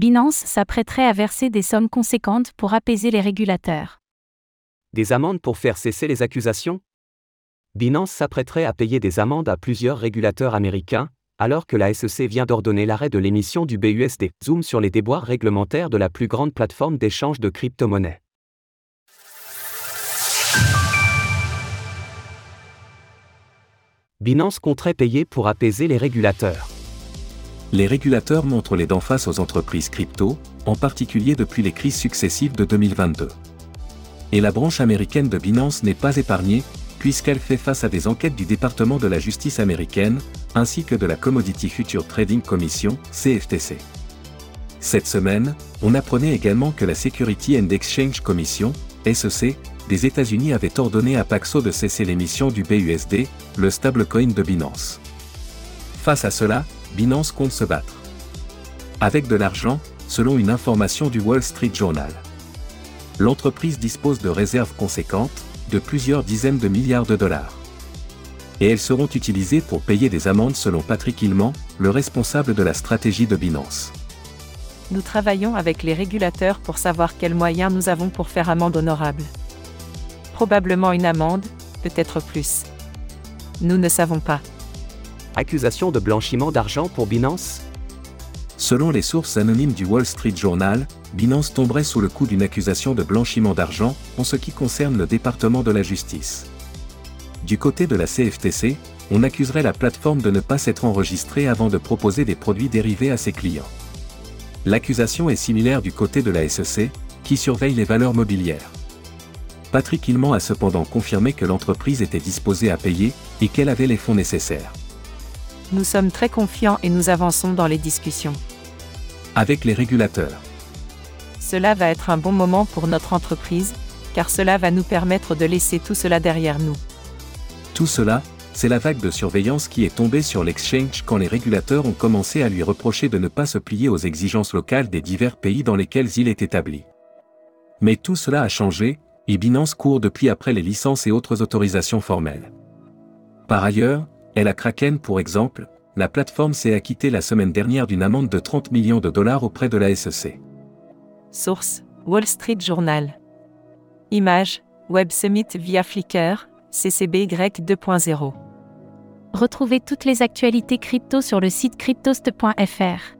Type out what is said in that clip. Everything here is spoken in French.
Binance s'apprêterait à verser des sommes conséquentes pour apaiser les régulateurs. Des amendes pour faire cesser les accusations? Binance s'apprêterait à payer des amendes à plusieurs régulateurs américains, alors que la SEC vient d'ordonner l'arrêt de l'émission du BUSD, Zoom sur les déboires réglementaires de la plus grande plateforme d'échange de crypto-monnaies. Binance compterait payer pour apaiser les régulateurs. Les régulateurs montrent les dents face aux entreprises crypto, en particulier depuis les crises successives de 2022. Et la branche américaine de Binance n'est pas épargnée, puisqu'elle fait face à des enquêtes du département de la justice américaine, ainsi que de la Commodity Future Trading Commission, CFTC. Cette semaine, on apprenait également que la Security and Exchange Commission, SEC, des États-Unis avait ordonné à Paxo de cesser l'émission du BUSD, le stablecoin de Binance. Face à cela, Binance compte se battre. Avec de l'argent, selon une information du Wall Street Journal. L'entreprise dispose de réserves conséquentes, de plusieurs dizaines de milliards de dollars. Et elles seront utilisées pour payer des amendes selon Patrick Hillman, le responsable de la stratégie de Binance. Nous travaillons avec les régulateurs pour savoir quels moyens nous avons pour faire amende honorable. Probablement une amende, peut-être plus. Nous ne savons pas. Accusation de blanchiment d'argent pour Binance? Selon les sources anonymes du Wall Street Journal, Binance tomberait sous le coup d'une accusation de blanchiment d'argent en ce qui concerne le département de la justice. Du côté de la CFTC, on accuserait la plateforme de ne pas s'être enregistrée avant de proposer des produits dérivés à ses clients. L'accusation est similaire du côté de la SEC, qui surveille les valeurs mobilières. Patrick Hillman a cependant confirmé que l'entreprise était disposée à payer et qu'elle avait les fonds nécessaires. Nous sommes très confiants et nous avançons dans les discussions. Avec les régulateurs. Cela va être un bon moment pour notre entreprise, car cela va nous permettre de laisser tout cela derrière nous. Tout cela, c'est la vague de surveillance qui est tombée sur l'exchange quand les régulateurs ont commencé à lui reprocher de ne pas se plier aux exigences locales des divers pays dans lesquels il est établi. Mais tout cela a changé, et Binance court depuis après les licences et autres autorisations formelles. Par ailleurs, et la Kraken pour exemple, la plateforme s'est acquittée la semaine dernière d'une amende de 30 millions de dollars auprès de la SEC. Source Wall Street Journal. Image Web Summit via Flickr, CCBY 2.0. Retrouvez toutes les actualités crypto sur le site cryptost.fr.